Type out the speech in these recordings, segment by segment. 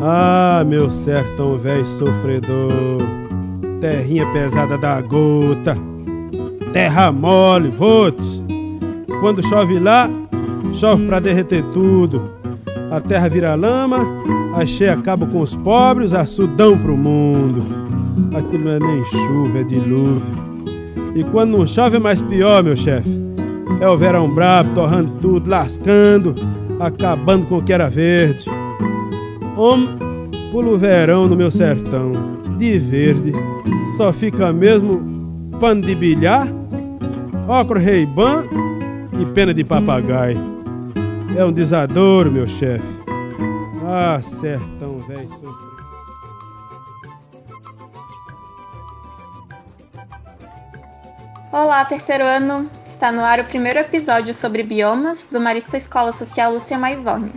Ah, meu sertão velho sofredor, terrinha pesada da gota, terra mole, vote. Quando chove lá, chove pra derreter tudo. A terra vira lama, a cheia acaba com os pobres, a sudão pro mundo. Aquilo não é nem chuva, é dilúvio. E quando não chove é mais pior, meu chefe. É o verão brabo, torrando tudo, lascando, acabando com o que era verde. Homem, pulo verão no meu sertão, de verde, só fica mesmo pano de bilhar, óculos reiban e pena de papagaio. É um desadouro, meu chefe. Ah, sertão velho sofrido. Olá, terceiro ano! Está no ar o primeiro episódio sobre biomas do Marista Escola Social Lúcia Maivone.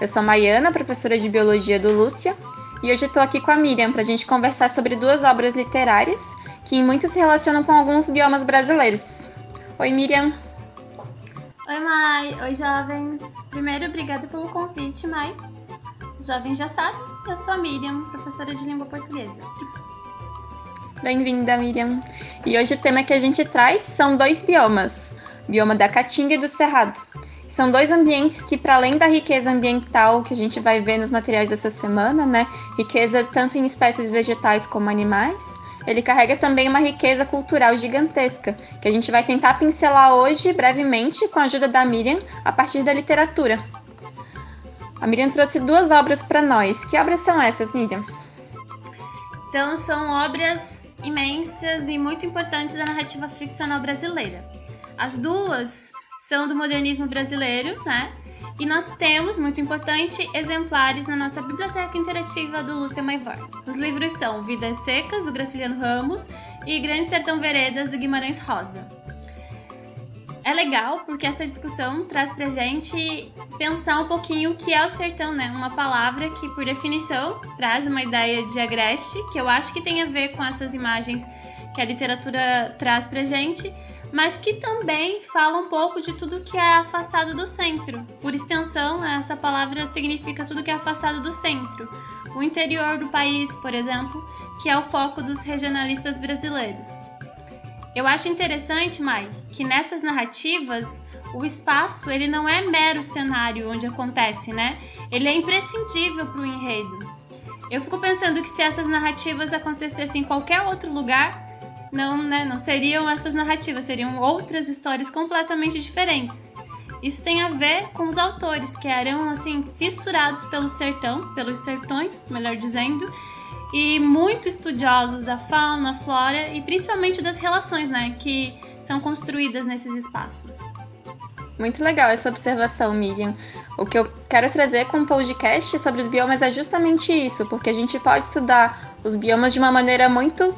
Eu sou Maiana, professora de Biologia do Lúcia, e hoje estou aqui com a Miriam para a gente conversar sobre duas obras literárias que em muito se relacionam com alguns biomas brasileiros. Oi, Miriam! Oi, Mai! Oi, jovens! Primeiro, obrigada pelo convite, Mai. Os jovens já sabem, eu sou a Miriam, professora de língua portuguesa. Bem-vinda, Miriam. E hoje o tema que a gente traz são dois biomas: bioma da Caatinga e do Cerrado. São dois ambientes que, para além da riqueza ambiental que a gente vai ver nos materiais dessa semana, né, riqueza tanto em espécies vegetais como animais, ele carrega também uma riqueza cultural gigantesca, que a gente vai tentar pincelar hoje brevemente com a ajuda da Miriam a partir da literatura. A Miriam trouxe duas obras para nós. Que obras são essas, Miriam? Então, são obras imensas e muito importantes da narrativa ficcional brasileira. As duas são do modernismo brasileiro, né? E nós temos, muito importante, exemplares na nossa biblioteca interativa do Lúcia Maivar. Os livros são Vidas Secas, do Graciliano Ramos, e Grande Sertão Veredas, do Guimarães Rosa. É legal porque essa discussão traz pra gente pensar um pouquinho o que é o sertão, né? Uma palavra que, por definição, traz uma ideia de agreste, que eu acho que tem a ver com essas imagens que a literatura traz pra gente, mas que também fala um pouco de tudo que é afastado do centro. Por extensão, essa palavra significa tudo que é afastado do centro. O interior do país, por exemplo, que é o foco dos regionalistas brasileiros. Eu acho interessante, Mai, que nessas narrativas o espaço ele não é mero cenário onde acontece, né? Ele é imprescindível para o enredo. Eu fico pensando que se essas narrativas acontecessem em qualquer outro lugar, não, né, não seriam essas narrativas, seriam outras histórias completamente diferentes. Isso tem a ver com os autores que eram assim fissurados pelo sertão, pelos sertões, melhor dizendo, e muito estudiosos da fauna, flora e principalmente das relações, né, que são construídas nesses espaços. Muito legal essa observação, Miriam. O que eu quero trazer com o podcast sobre os biomas é justamente isso, porque a gente pode estudar os biomas de uma maneira muito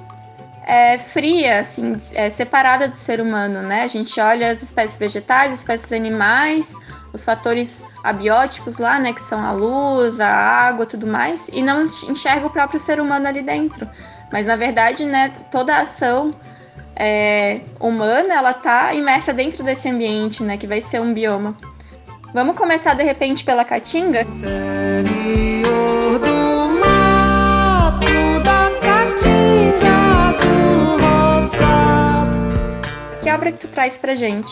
é, fria, assim, é, separada do ser humano, né? A gente olha as espécies vegetais, espécies animais, os fatores abióticos lá, né, que são a luz, a água, tudo mais, e não enxerga o próprio ser humano ali dentro. Mas na verdade, né, toda a ação é, humana, ela tá imersa dentro desse ambiente, né, que vai ser um bioma. Vamos começar de repente pela caatinga? Que obra que tu traz pra gente?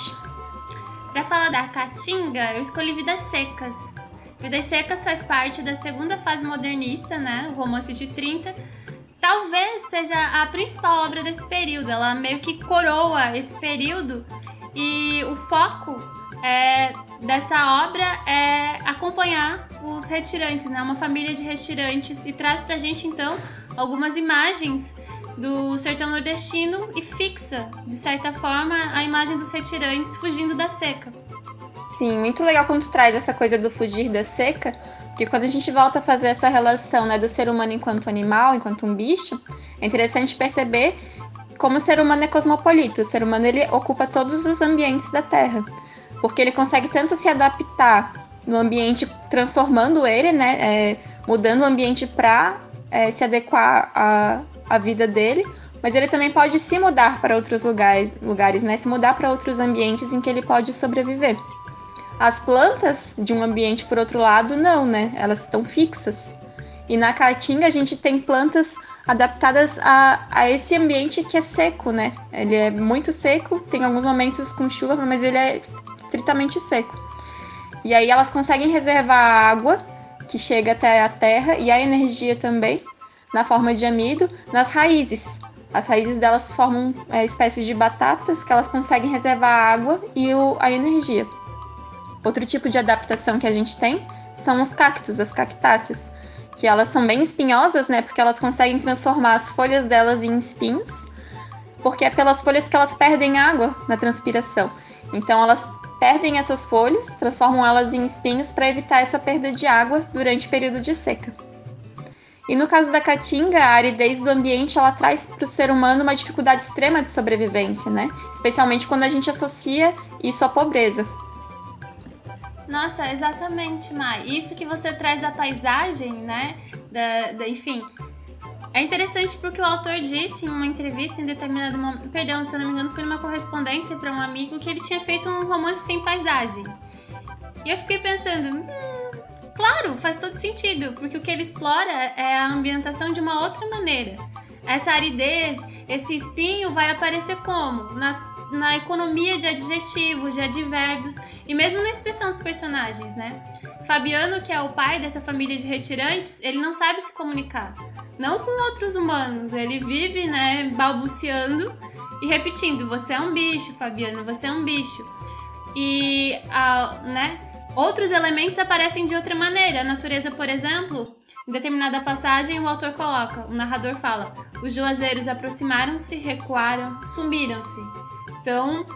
Para falar da Caatinga, eu escolhi Vidas Secas. Vidas Secas faz parte da segunda fase modernista, né? O romance de 30. Talvez seja a principal obra desse período. Ela meio que coroa esse período e o foco é, dessa obra é acompanhar os retirantes, né? Uma família de retirantes e traz pra gente então algumas imagens do sertão nordestino e fixa, de certa forma, a imagem dos retirantes fugindo da seca. Sim, muito legal quando tu traz essa coisa do fugir da seca, porque quando a gente volta a fazer essa relação né, do ser humano enquanto animal, enquanto um bicho, é interessante perceber como o ser humano é cosmopolita. O ser humano ele ocupa todos os ambientes da Terra, porque ele consegue tanto se adaptar no ambiente, transformando ele, né, é, mudando o ambiente para é, se adequar a, a vida dele, mas ele também pode se mudar para outros lugares, lugares, né? Se mudar para outros ambientes em que ele pode sobreviver. As plantas de um ambiente, por outro lado, não, né? Elas estão fixas. E na Caatinga a gente tem plantas adaptadas a, a esse ambiente que é seco, né? Ele é muito seco, tem alguns momentos com chuva, mas ele é estritamente seco. E aí elas conseguem reservar a água que chega até a terra e a energia também, na forma de amido, nas raízes. As raízes delas formam é, espécies de batatas que elas conseguem reservar a água e o, a energia. Outro tipo de adaptação que a gente tem são os cactos, as cactáceas, que elas são bem espinhosas, né? Porque elas conseguem transformar as folhas delas em espinhos, porque é pelas folhas que elas perdem água na transpiração. Então elas perdem essas folhas, transformam elas em espinhos para evitar essa perda de água durante o período de seca. E no caso da caatinga, a aridez do ambiente ela traz para o ser humano uma dificuldade extrema de sobrevivência, né? Especialmente quando a gente associa isso à pobreza. Nossa, exatamente, Mai. Isso que você traz da paisagem, né? Da, da, enfim. É interessante porque o autor disse em uma entrevista em determinado momento. Perdão, se eu não me engano, foi numa correspondência para um amigo que ele tinha feito um romance sem paisagem. E eu fiquei pensando, hum, claro, faz todo sentido, porque o que ele explora é a ambientação de uma outra maneira. Essa aridez, esse espinho vai aparecer como? Na na economia de adjetivos, de advérbios e mesmo na expressão dos personagens, né? Fabiano, que é o pai dessa família de retirantes, ele não sabe se comunicar. Não com outros humanos, ele vive, né, balbuciando e repetindo: você é um bicho, Fabiano, você é um bicho. E, a, né, outros elementos aparecem de outra maneira. A natureza, por exemplo, em determinada passagem, o autor coloca, o narrador fala: os juazeiros aproximaram-se, recuaram, sumiram-se. Então,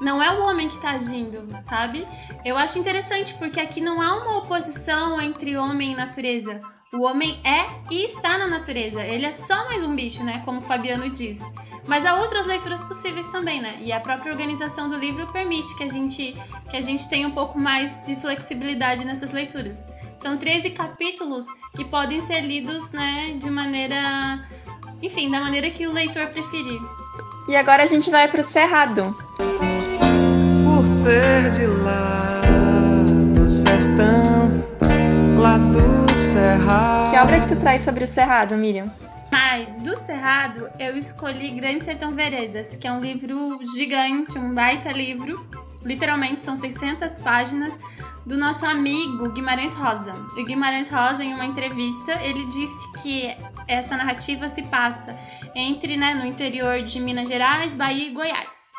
não é o homem que está agindo, sabe? Eu acho interessante porque aqui não há uma oposição entre homem e natureza. O homem é e está na natureza. Ele é só mais um bicho, né? Como o Fabiano diz. Mas há outras leituras possíveis também, né? E a própria organização do livro permite que a gente, que a gente tenha um pouco mais de flexibilidade nessas leituras. São 13 capítulos que podem ser lidos, né, de maneira. Enfim, da maneira que o leitor preferir. E agora a gente vai pro Cerrado. Por ser de lá do sertão, lá do Cerrado. Que obra que tu traz sobre o Cerrado, Miriam? Do Cerrado eu escolhi Grande Sertão Veredas, que é um livro gigante, um baita livro. Literalmente são 600 páginas do nosso amigo Guimarães Rosa. O Guimarães Rosa, em uma entrevista, ele disse que essa narrativa se passa entre, né, no interior de Minas Gerais, Bahia e Goiás.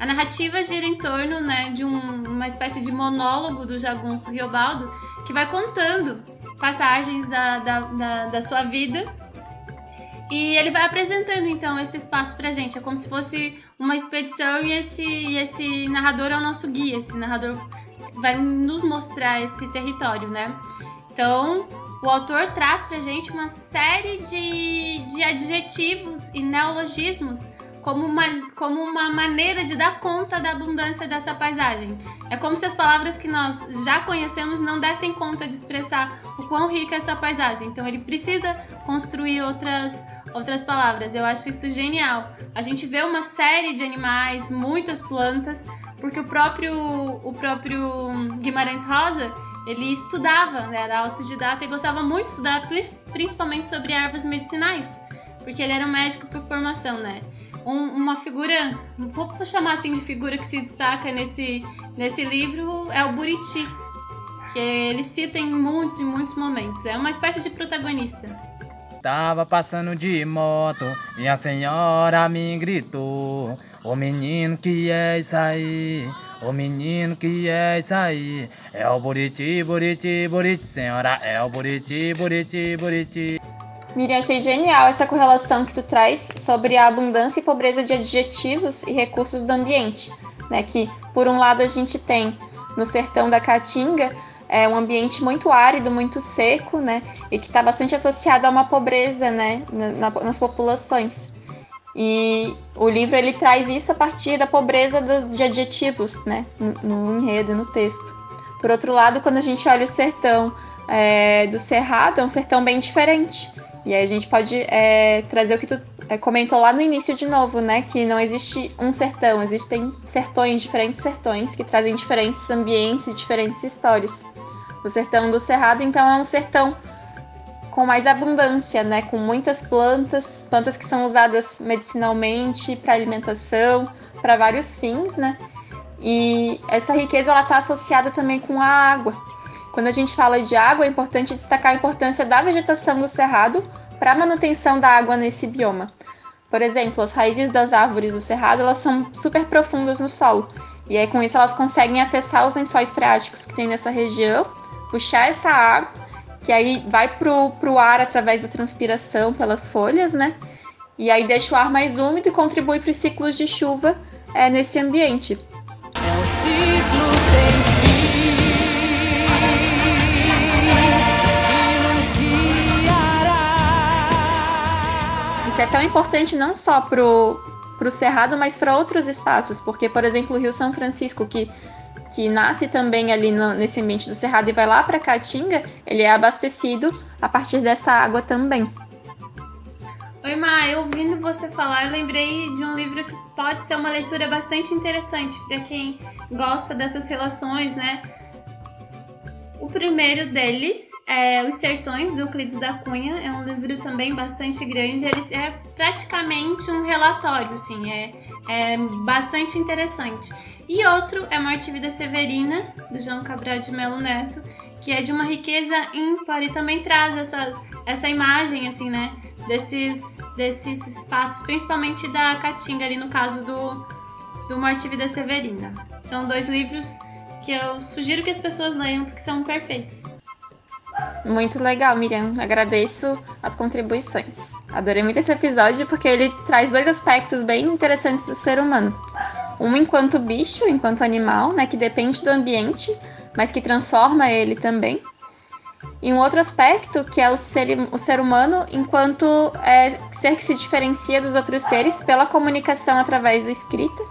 A narrativa gira em torno né, de um, uma espécie de monólogo do Jagunço Riobaldo que vai contando passagens da, da, da, da sua vida e ele vai apresentando então esse espaço pra gente. É como se fosse uma expedição e esse, e esse narrador é o nosso guia. Esse narrador vai nos mostrar esse território, né? Então, o autor traz pra gente uma série de, de adjetivos e neologismos como uma, como uma maneira de dar conta da abundância dessa paisagem. É como se as palavras que nós já conhecemos não dessem conta de expressar o quão rica é essa paisagem. Então ele precisa construir outras, outras palavras. Eu acho isso genial. A gente vê uma série de animais, muitas plantas, porque o próprio, o próprio Guimarães Rosa ele estudava, né, era autodidata e gostava muito de estudar, principalmente sobre ervas medicinais, porque ele era um médico por formação, né? Um, uma figura, vou chamar assim de figura que se destaca nesse, nesse livro é o Buriti, que ele cita em muitos e muitos momentos. É uma espécie de protagonista. Tava passando de moto e a senhora me gritou: O menino que é isso aí? O menino que é isso aí é o Buriti, Buriti, Buriti, senhora, é o Buriti, Buriti, Buriti. Miriam, achei genial essa correlação que tu traz sobre a abundância e pobreza de adjetivos e recursos do ambiente, né? Que por um lado a gente tem no sertão da Caatinga é um ambiente muito árido, muito seco, né? E que está bastante associado a uma pobreza, né? Na, nas populações. E o livro ele traz isso a partir da pobreza de adjetivos, né, no, no enredo, no texto. Por outro lado, quando a gente olha o sertão é, do Cerrado, é um sertão bem diferente. E aí a gente pode é, trazer o que tu é, comentou lá no início de novo, né? Que não existe um sertão, existem sertões, diferentes sertões, que trazem diferentes ambientes e diferentes histórias. O sertão do Cerrado, então, é um sertão com mais abundância, né? Com muitas plantas, plantas que são usadas medicinalmente para alimentação, para vários fins, né? E essa riqueza ela está associada também com a água. Quando a gente fala de água, é importante destacar a importância da vegetação do cerrado para a manutenção da água nesse bioma. Por exemplo, as raízes das árvores do cerrado elas são super profundas no solo. E aí com isso elas conseguem acessar os lençóis freáticos que tem nessa região, puxar essa água, que aí vai pro, pro ar através da transpiração pelas folhas, né? E aí deixa o ar mais úmido e contribui para os ciclos de chuva é, nesse ambiente. É um ciclo sem Isso é tão importante não só pro, pro Cerrado, mas para outros espaços, porque, por exemplo, o Rio São Francisco, que, que nasce também ali no, nesse ambiente do Cerrado e vai lá para Caatinga, ele é abastecido a partir dessa água também. Oi, Ma, eu ouvindo você falar, eu lembrei de um livro que pode ser uma leitura bastante interessante para quem gosta dessas relações, né? O primeiro deles é Os Sertões, do Euclides da Cunha. É um livro também bastante grande. Ele é praticamente um relatório, assim, é, é bastante interessante. E outro é Morte e Vida Severina, do João Cabral de Melo Neto, que é de uma riqueza ímpar e também traz essa, essa imagem, assim, né? Desses, desses espaços, principalmente da Caatinga, ali no caso do, do Morte e Vida Severina. São dois livros que eu sugiro que as pessoas leiam porque são perfeitos. Muito legal, Miriam. Agradeço as contribuições. Adorei muito esse episódio porque ele traz dois aspectos bem interessantes do ser humano. Um enquanto bicho, enquanto animal, né, que depende do ambiente, mas que transforma ele também. E um outro aspecto que é o ser, o ser humano enquanto é, ser que se diferencia dos outros seres pela comunicação através da escrita,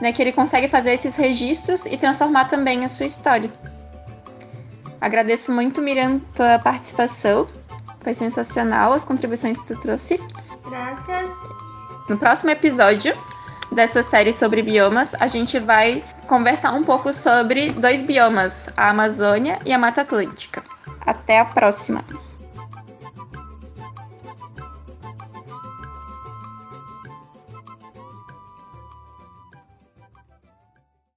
né, que ele consegue fazer esses registros e transformar também a sua história. Agradeço muito, Miriam, pela participação. Foi sensacional as contribuições que tu trouxe. Graças. No próximo episódio dessa série sobre biomas, a gente vai conversar um pouco sobre dois biomas, a Amazônia e a Mata Atlântica. Até a próxima!